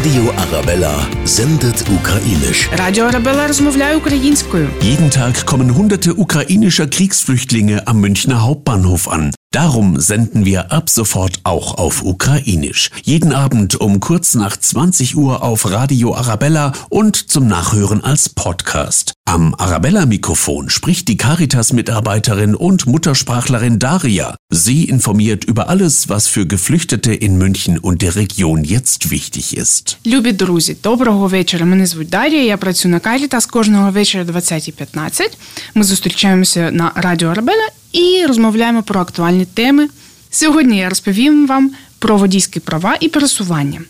Radio Arabella sendet ukrainisch. Радіо Арабела розмовляє українською. Jeden Tag kommen hunderte ukrainischer Kriegsflüchtlinge am Münchner Hauptbahnhof an. Darum senden wir ab sofort auch auf Ukrainisch. Jeden Abend um kurz nach 20 Uhr auf Radio Arabella und zum Nachhören als Podcast. Am Arabella-Mikrofon spricht die Caritas-Mitarbeiterin und Muttersprachlerin Daria. Sie informiert über alles, was für Geflüchtete in München und der Region jetzt wichtig ist. Любі друзі, доброго вечора. Мене звуть Дар'я. Я працюю на Caritas. Кожного вечора 20.15 Ми зустрічаємося на Радіо Арабела і розмовляємо про актуальні теми. Сьогодні я розповім вам про водійські права і пересування.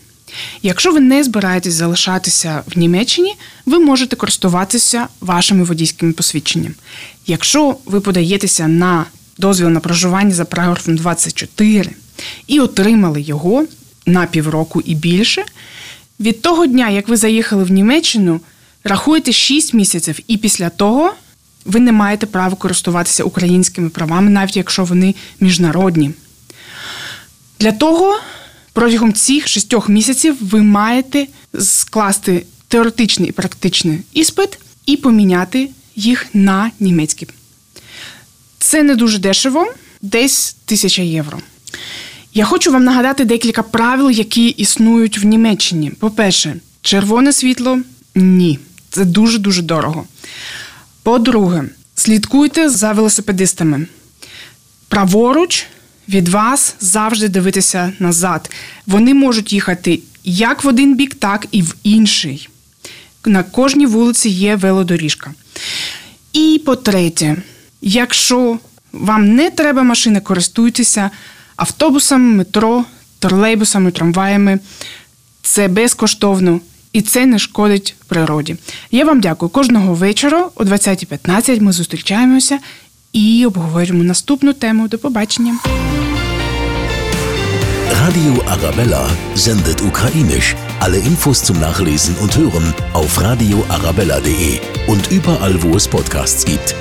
Якщо ви не збираєтесь залишатися в Німеччині, ви можете користуватися вашими водійськими посвідченнями. Якщо ви подаєтеся на дозвіл на проживання за параграфом 24 і отримали його на півроку і більше, від того дня, як ви заїхали в Німеччину, рахуєте 6 місяців, і після того ви не маєте права користуватися українськими правами, навіть якщо вони міжнародні. Для того протягом цих шістьох місяців ви маєте скласти теоретичний і практичний іспит і поміняти їх на німецький. Це не дуже дешево, десь тисяча євро. Я хочу вам нагадати декілька правил, які існують в Німеччині. По-перше, червоне світло ні. Це дуже-дуже дорого. По-друге, слідкуйте за велосипедистами. Праворуч від вас завжди дивитися назад. Вони можуть їхати як в один бік, так і в інший. На кожній вулиці є велодоріжка. І по-третє, якщо вам не треба машини, користуйтеся автобусами, метро, тролейбусами, трамваями. Це безкоштовно і це не шкодить природі. Я вам дякую. Кожного вечора о 20.15 ми зустрічаємося і обговорюємо наступну тему. До побачення. Radio Arabella sendet ukrainisch. Alle Infos zum Nachlesen und Hören auf radioarabella.de und überall, wo es Podcasts gibt.